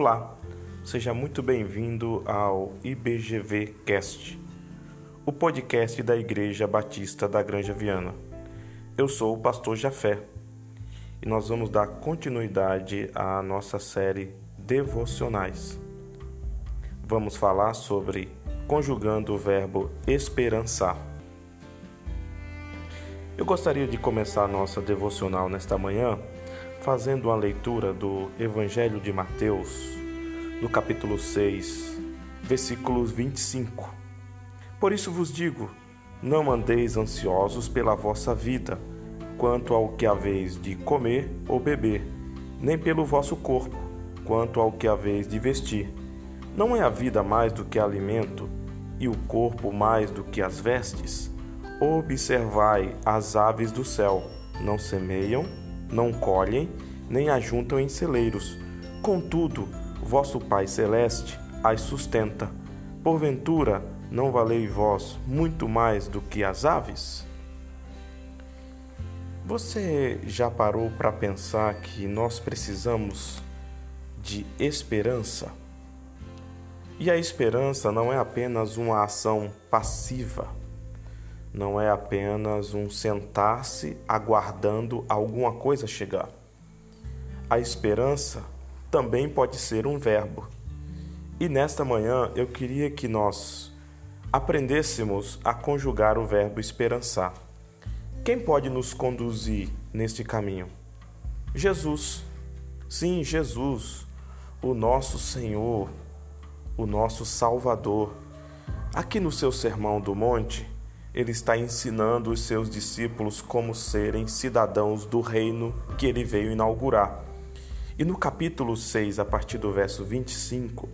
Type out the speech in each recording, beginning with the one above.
Olá, seja muito bem-vindo ao IBGV Cast, o podcast da Igreja Batista da Granja Viana. Eu sou o pastor Jafé e nós vamos dar continuidade à nossa série Devocionais. Vamos falar sobre conjugando o verbo esperançar. Eu gostaria de começar a nossa devocional nesta manhã fazendo uma leitura do Evangelho de Mateus, no capítulo 6, versículos 25. Por isso vos digo: não andeis ansiosos pela vossa vida, quanto ao que haveis de comer ou beber, nem pelo vosso corpo, quanto ao que haveis de vestir. Não é a vida mais do que alimento, e o corpo mais do que as vestes? Observai as aves do céu, não semeiam, não colhem, nem ajuntam em celeiros. Contudo, vosso Pai Celeste as sustenta. Porventura, não valei vós muito mais do que as aves? Você já parou para pensar que nós precisamos de esperança? E a esperança não é apenas uma ação passiva não é apenas um sentar-se aguardando alguma coisa chegar. A esperança também pode ser um verbo. E nesta manhã eu queria que nós aprendêssemos a conjugar o verbo esperançar. Quem pode nos conduzir neste caminho? Jesus. Sim, Jesus, o nosso Senhor, o nosso Salvador. Aqui no seu Sermão do Monte, ele está ensinando os seus discípulos como serem cidadãos do reino que ele veio inaugurar. E no capítulo 6, a partir do verso 25,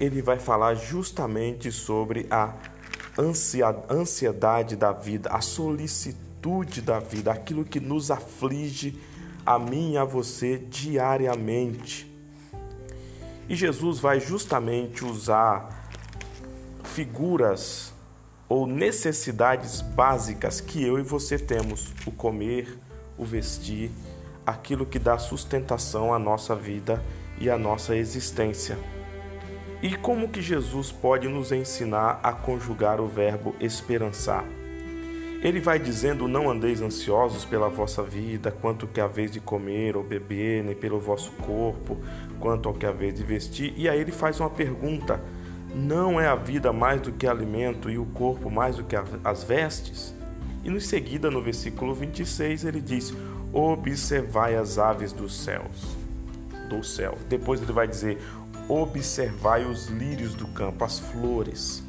ele vai falar justamente sobre a ansiedade da vida, a solicitude da vida, aquilo que nos aflige a mim e a você diariamente. E Jesus vai justamente usar figuras ou necessidades básicas que eu e você temos: o comer, o vestir, aquilo que dá sustentação à nossa vida e à nossa existência. E como que Jesus pode nos ensinar a conjugar o verbo esperançar? Ele vai dizendo: Não andeis ansiosos pela vossa vida, quanto que haveis de comer ou beber, nem pelo vosso corpo, quanto ao que haveis de vestir. E aí ele faz uma pergunta: não é a vida mais do que alimento e o corpo mais do que as vestes? E em seguida, no versículo 26, ele diz: Observai as aves dos céus, do céu. Depois ele vai dizer: Observai os lírios do campo, as flores.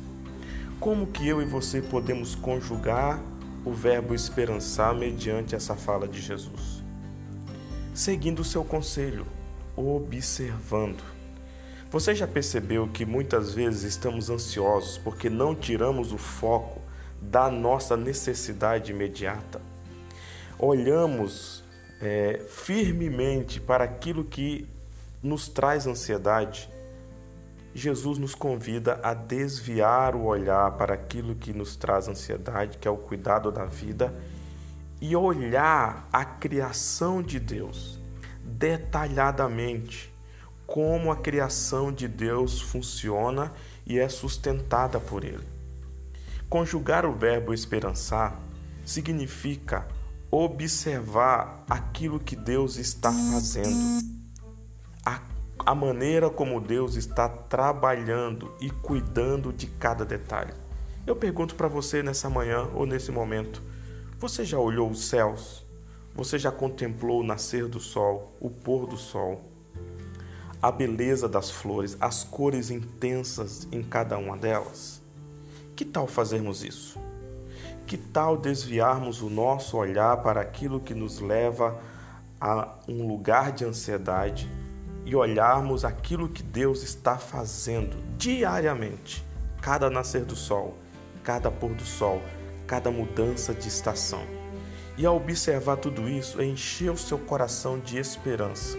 Como que eu e você podemos conjugar o verbo esperançar mediante essa fala de Jesus? Seguindo o seu conselho, observando você já percebeu que muitas vezes estamos ansiosos porque não tiramos o foco da nossa necessidade imediata? Olhamos é, firmemente para aquilo que nos traz ansiedade. Jesus nos convida a desviar o olhar para aquilo que nos traz ansiedade, que é o cuidado da vida, e olhar a criação de Deus detalhadamente como a criação de Deus funciona e é sustentada por Ele. Conjugar o verbo esperançar significa observar aquilo que Deus está fazendo, a, a maneira como Deus está trabalhando e cuidando de cada detalhe. Eu pergunto para você nessa manhã ou nesse momento: você já olhou os céus? Você já contemplou o nascer do sol, o pôr do sol? a beleza das flores, as cores intensas em cada uma delas? Que tal fazermos isso? Que tal desviarmos o nosso olhar para aquilo que nos leva a um lugar de ansiedade e olharmos aquilo que Deus está fazendo diariamente, cada nascer do sol, cada pôr do sol, cada mudança de estação. E ao observar tudo isso, encher o seu coração de esperança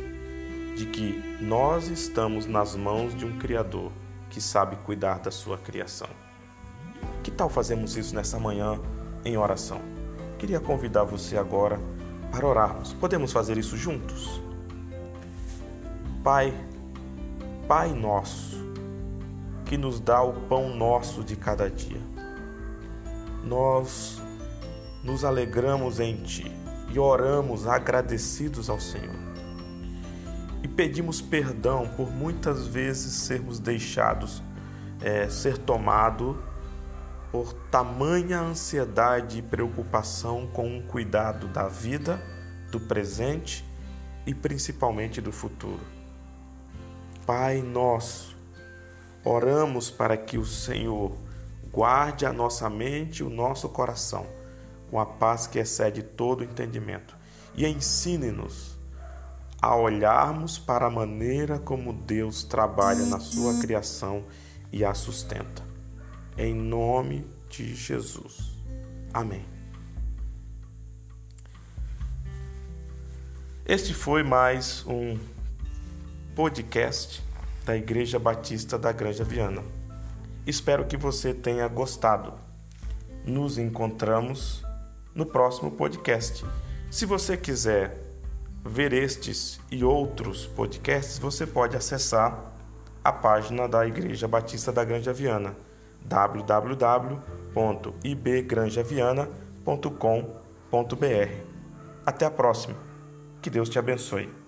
de que nós estamos nas mãos de um Criador que sabe cuidar da sua criação. Que tal fazermos isso nessa manhã em oração? Queria convidar você agora para orarmos. Podemos fazer isso juntos? Pai, Pai nosso, que nos dá o pão nosso de cada dia. Nós nos alegramos em Ti e oramos agradecidos ao Senhor. E pedimos perdão por muitas vezes sermos deixados é, ser tomado por tamanha ansiedade e preocupação com o cuidado da vida, do presente e principalmente do futuro. Pai nosso, oramos para que o Senhor guarde a nossa mente e o nosso coração com a paz que excede todo entendimento e ensine-nos a olharmos para a maneira como Deus trabalha na sua criação e a sustenta. Em nome de Jesus. Amém. Este foi mais um podcast da Igreja Batista da Granja Viana. Espero que você tenha gostado. Nos encontramos no próximo podcast. Se você quiser ver estes e outros podcasts, você pode acessar a página da Igreja Batista da Granja Viana www.ibgranjaviana.com.br. Até a próxima. Que Deus te abençoe.